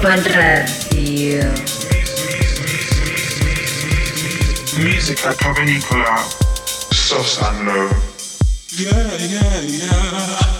Ibiza Global Radio. Music at Cavernicola, Sos and Low. Yeah, yeah, yeah.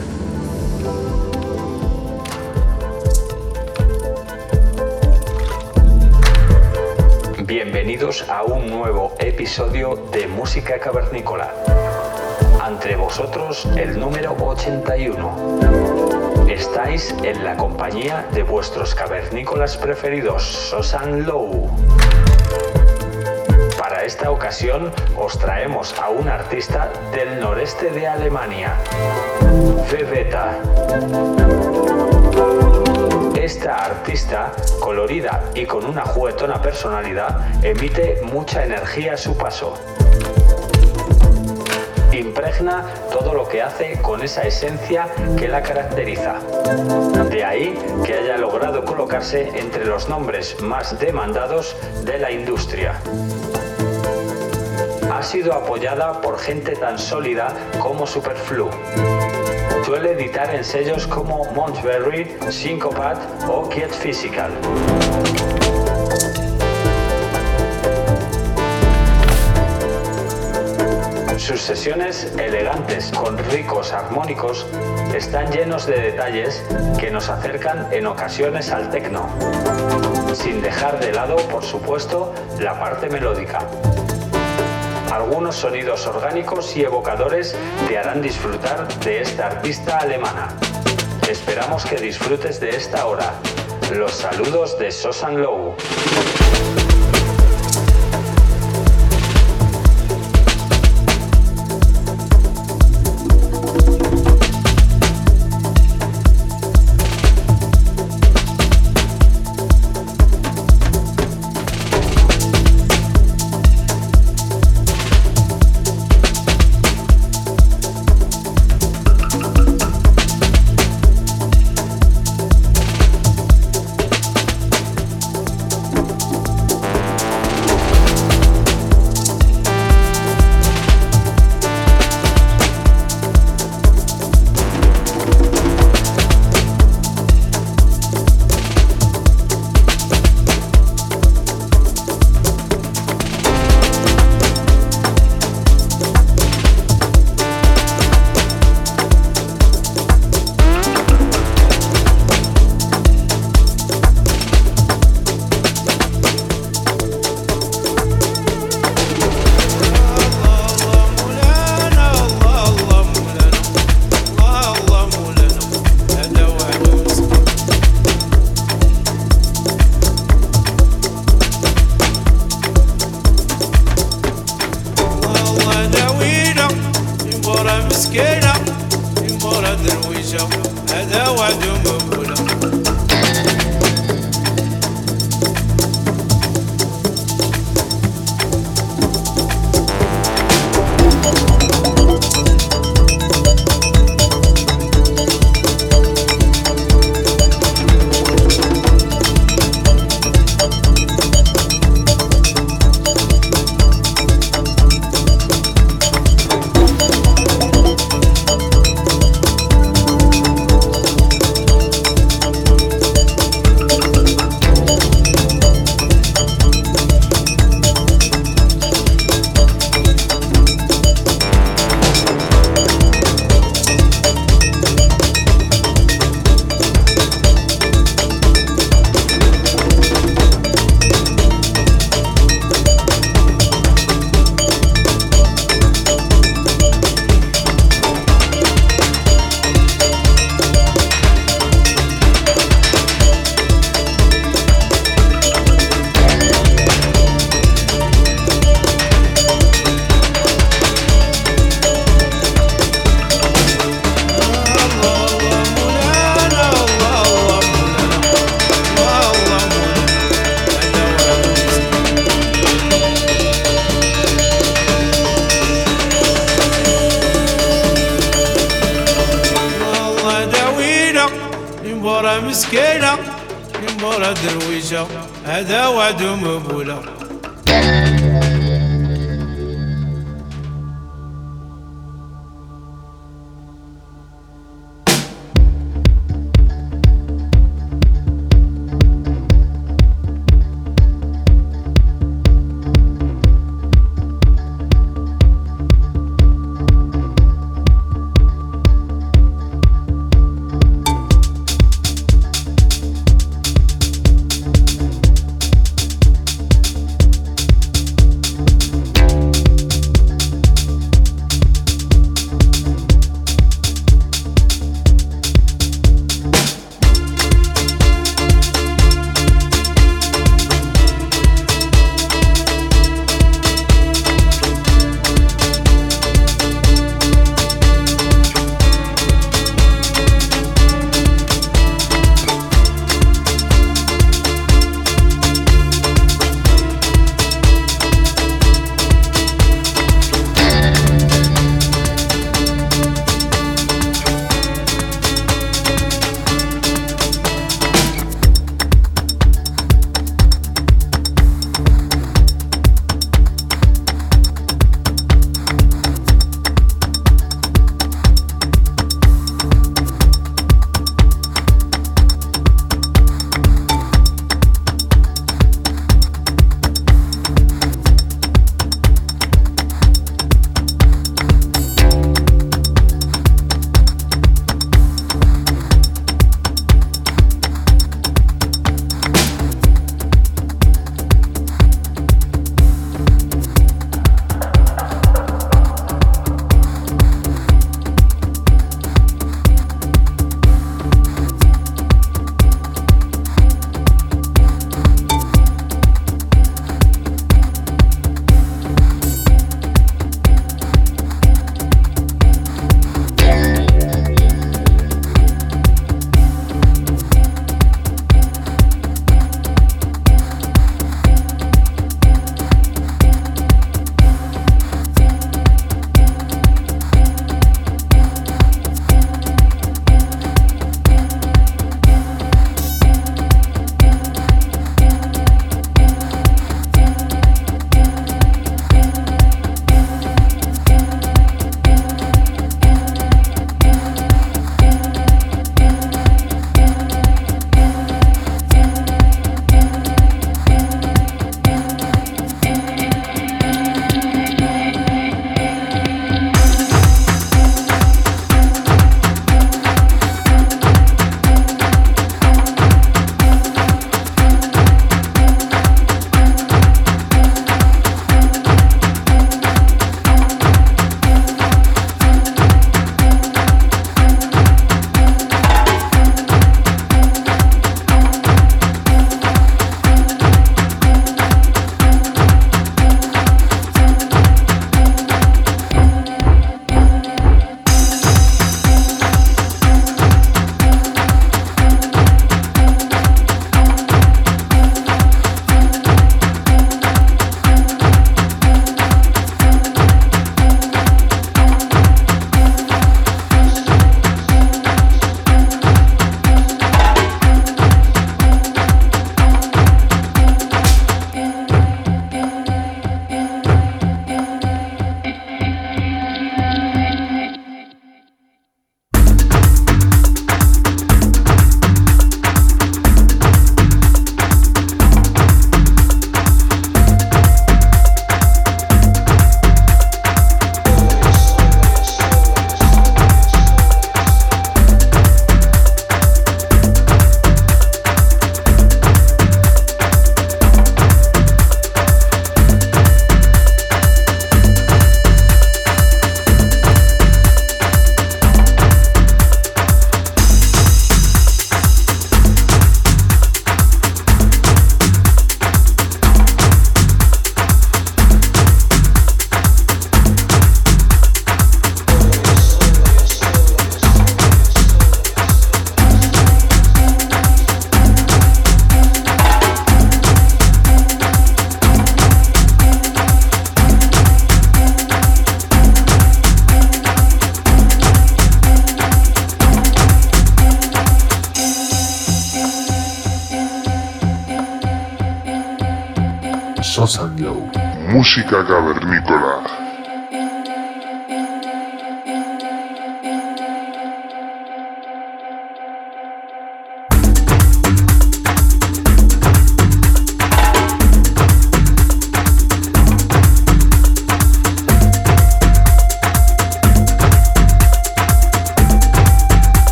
A un nuevo episodio de Música Cavernícola. Ante vosotros el número 81. Estáis en la compañía de vuestros cavernícolas preferidos, Sosan Low. Para esta ocasión os traemos a un artista del noreste de Alemania, Veveta. Esta artista, colorida y con una juguetona personalidad, emite mucha energía a su paso. Impregna todo lo que hace con esa esencia que la caracteriza. De ahí que haya logrado colocarse entre los nombres más demandados de la industria ha sido apoyada por gente tan sólida como Superflu. Suele editar en sellos como Montberry, Syncopat o Kiet Physical. Sus sesiones elegantes con ricos armónicos están llenos de detalles que nos acercan en ocasiones al tecno, sin dejar de lado, por supuesto, la parte melódica. Algunos sonidos orgánicos y evocadores te harán disfrutar de esta artista alemana. Esperamos que disfrutes de esta hora. Los saludos de Sosan Low.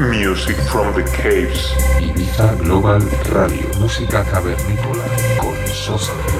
Music from the Caves. Ibiza Global Radio, música cavernícola con Sosa.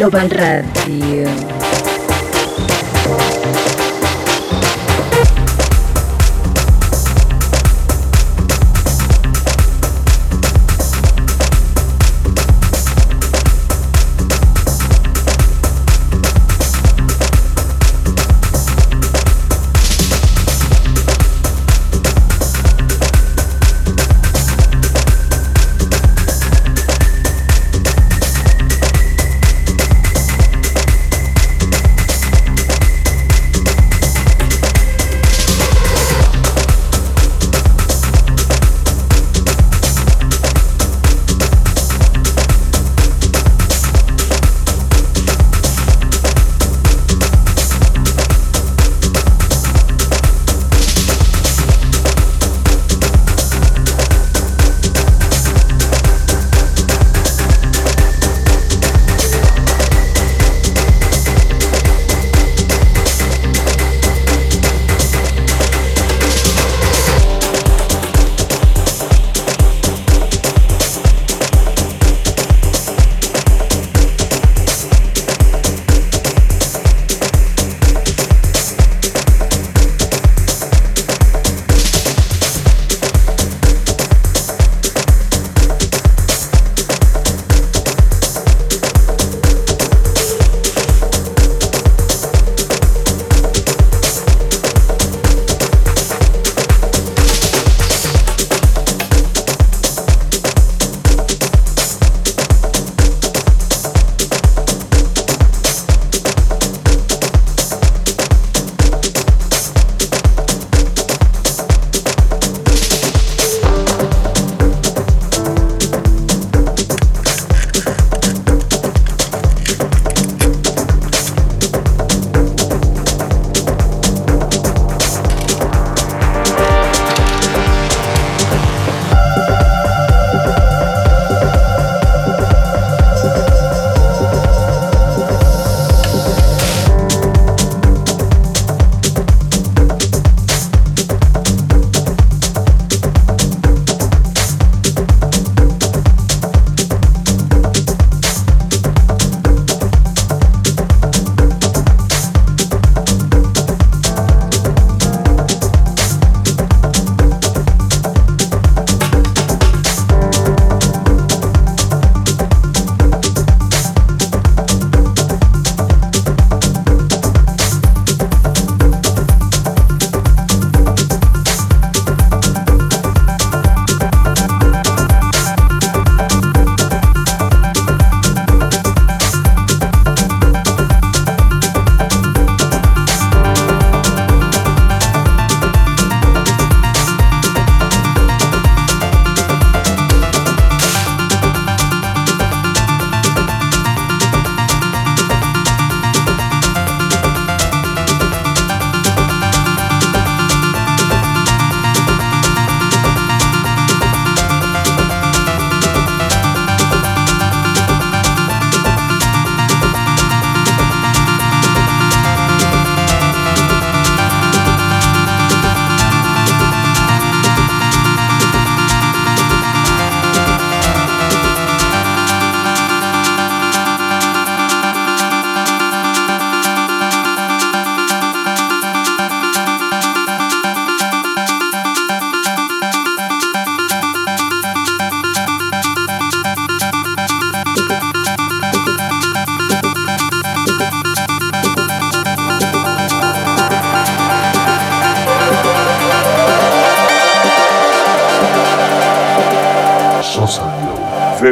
Global Radio.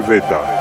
gaveta.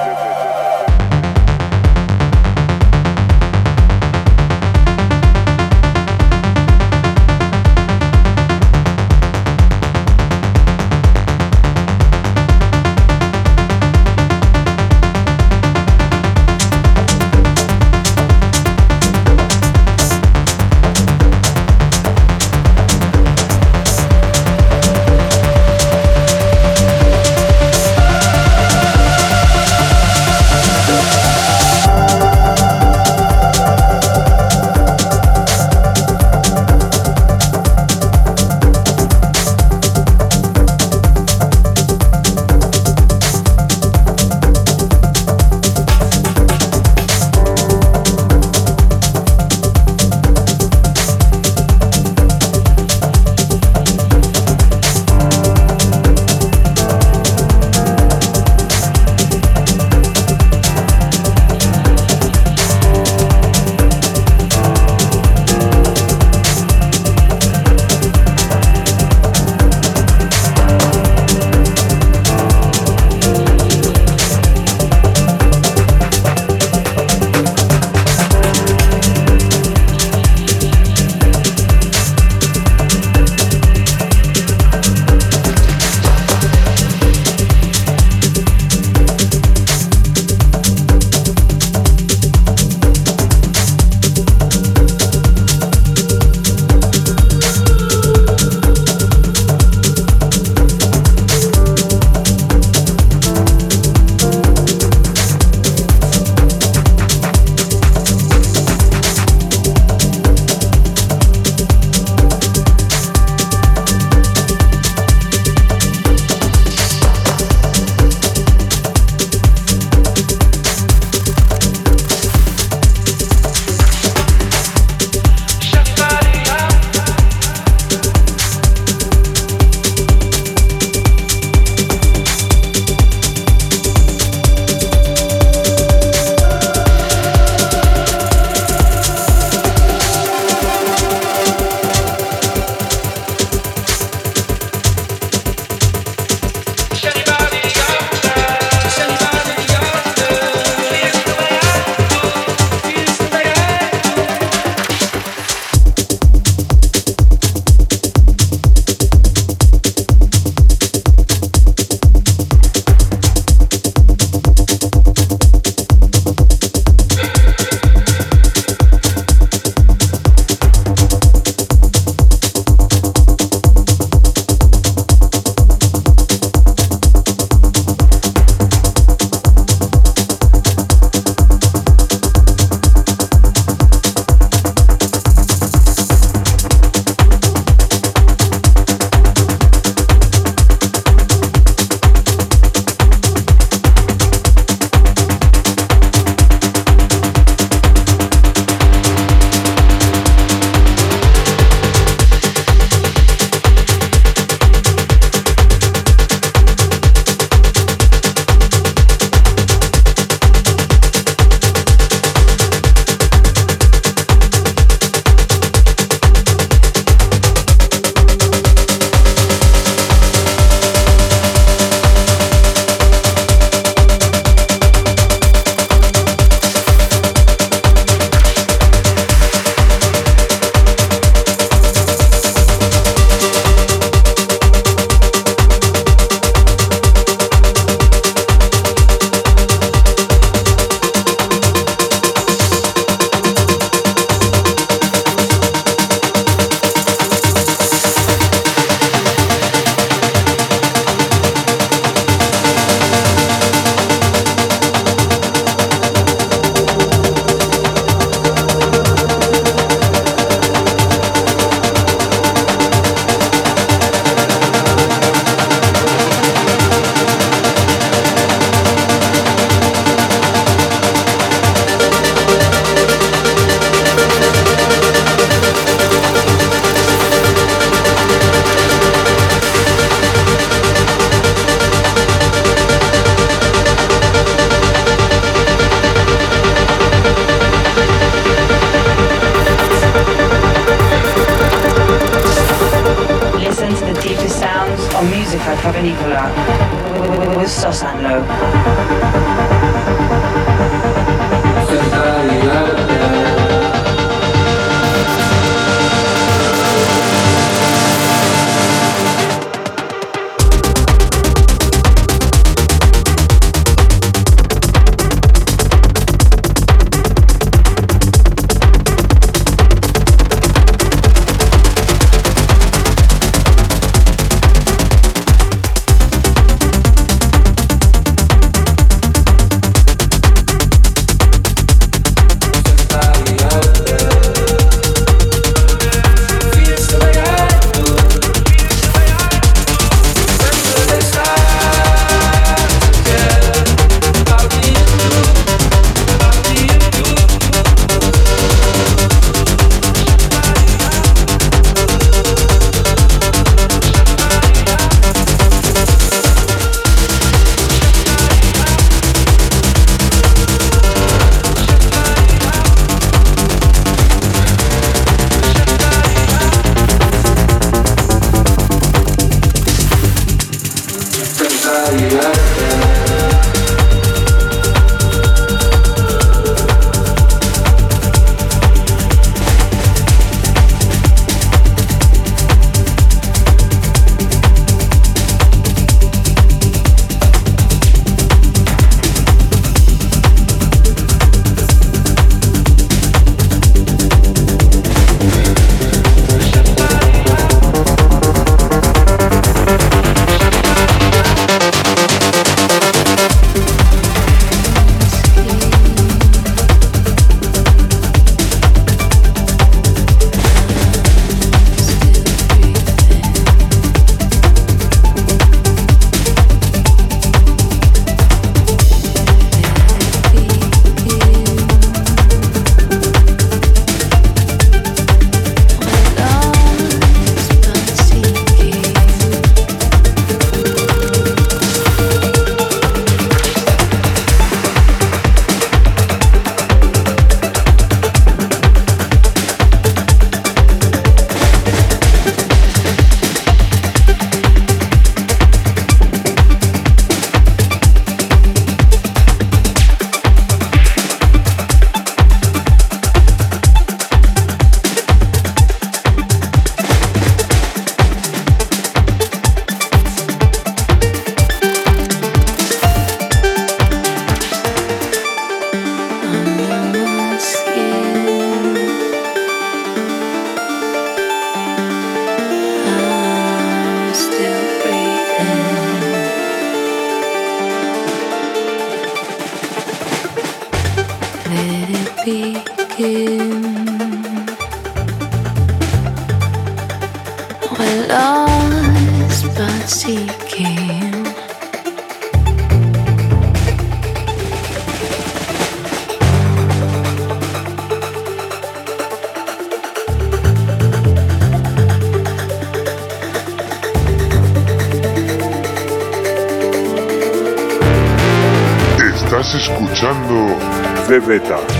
The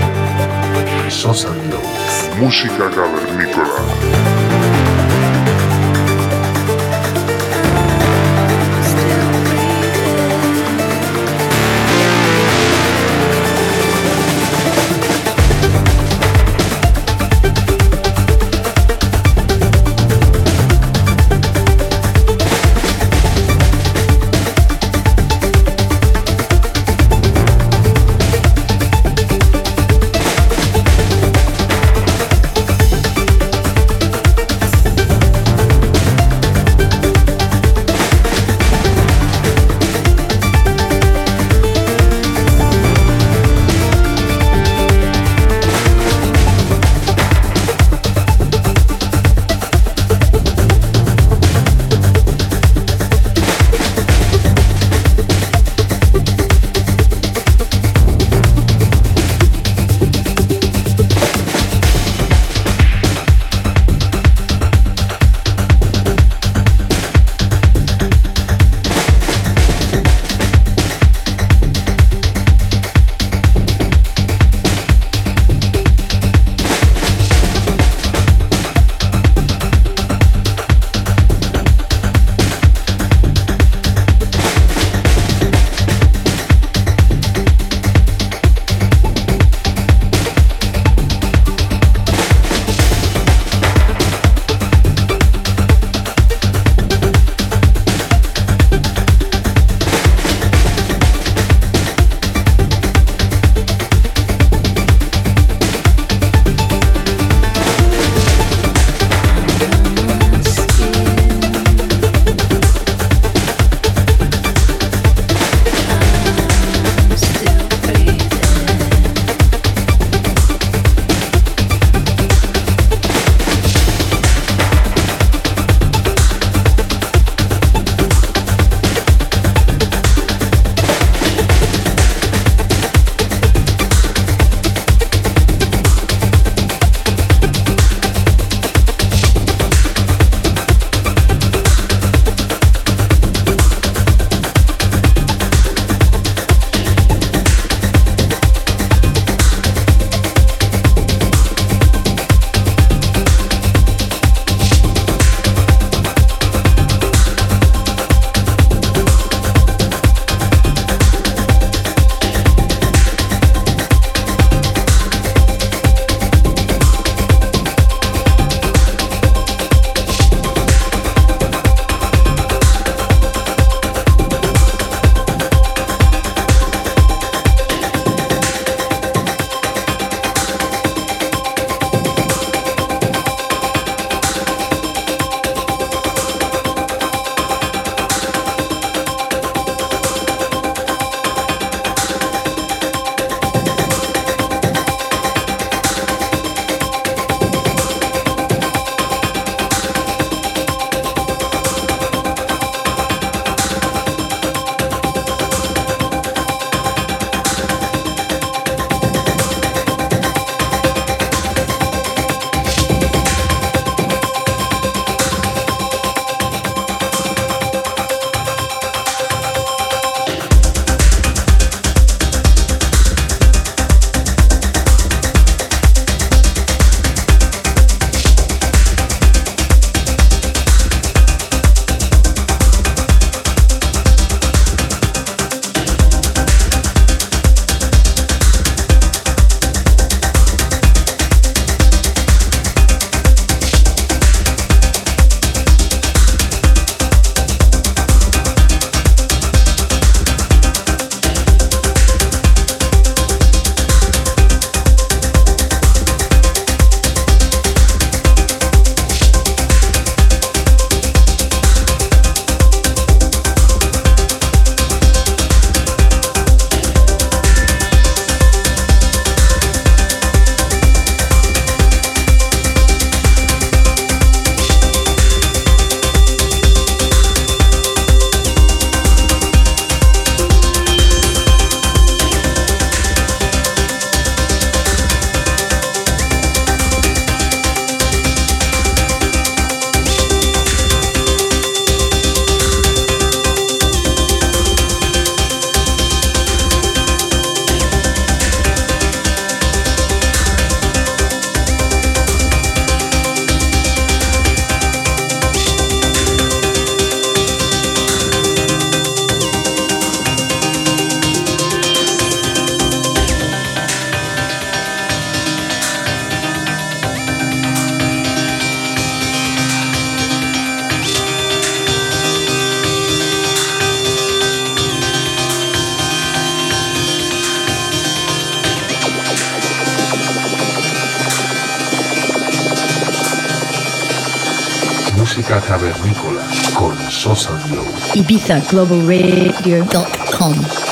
globalradio.com.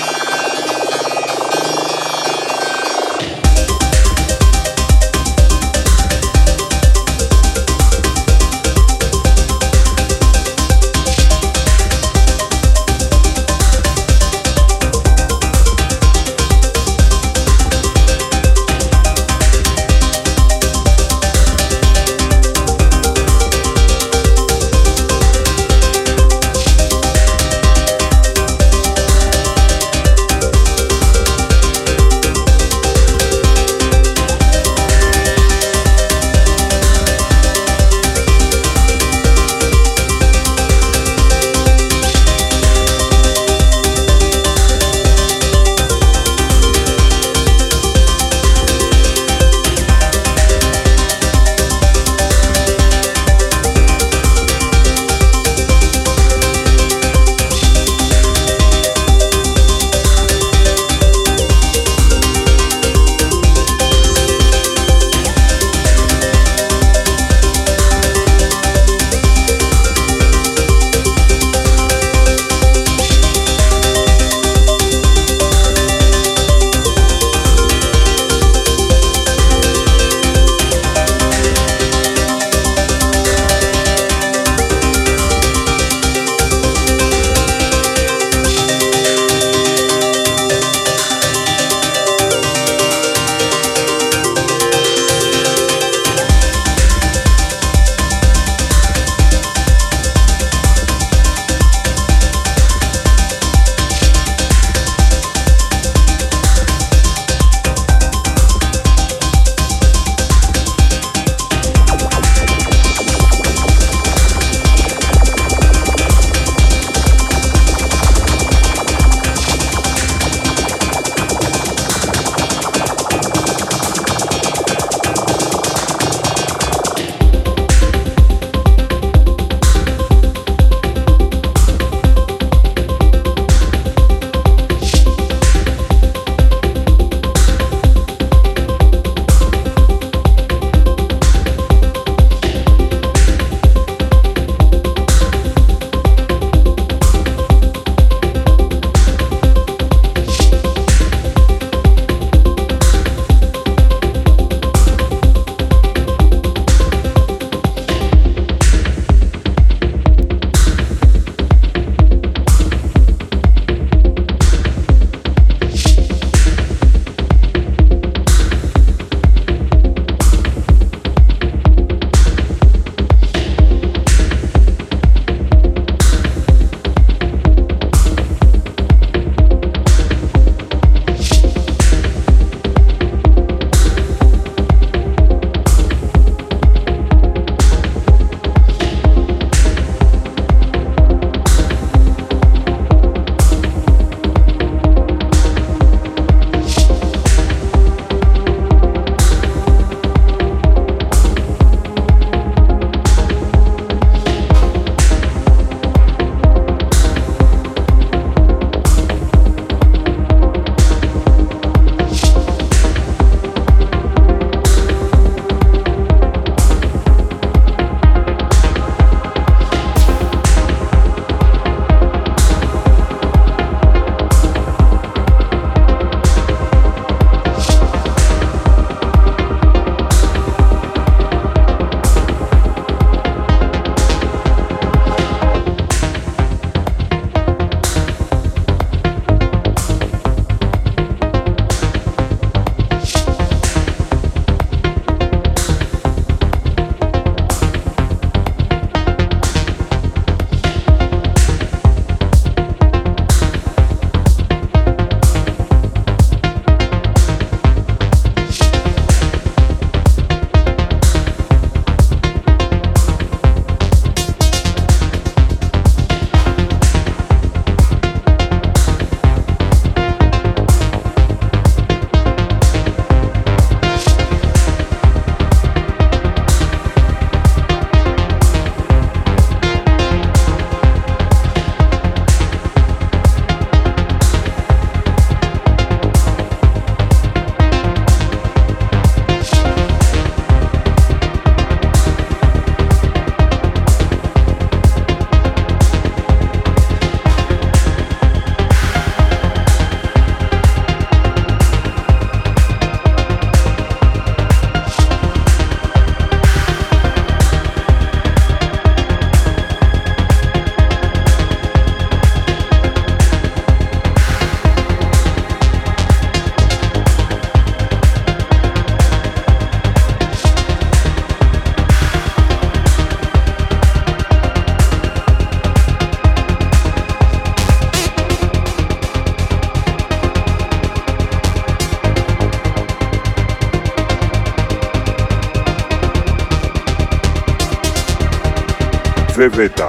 Bebeta.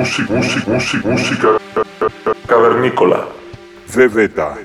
Música, música, música, música, cavernícola. Bebeta.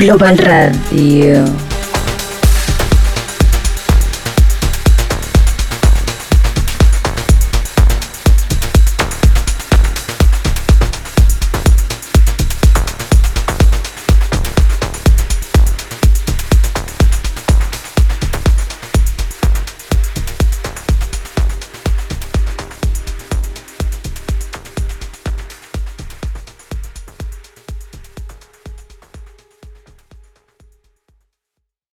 Global Radio.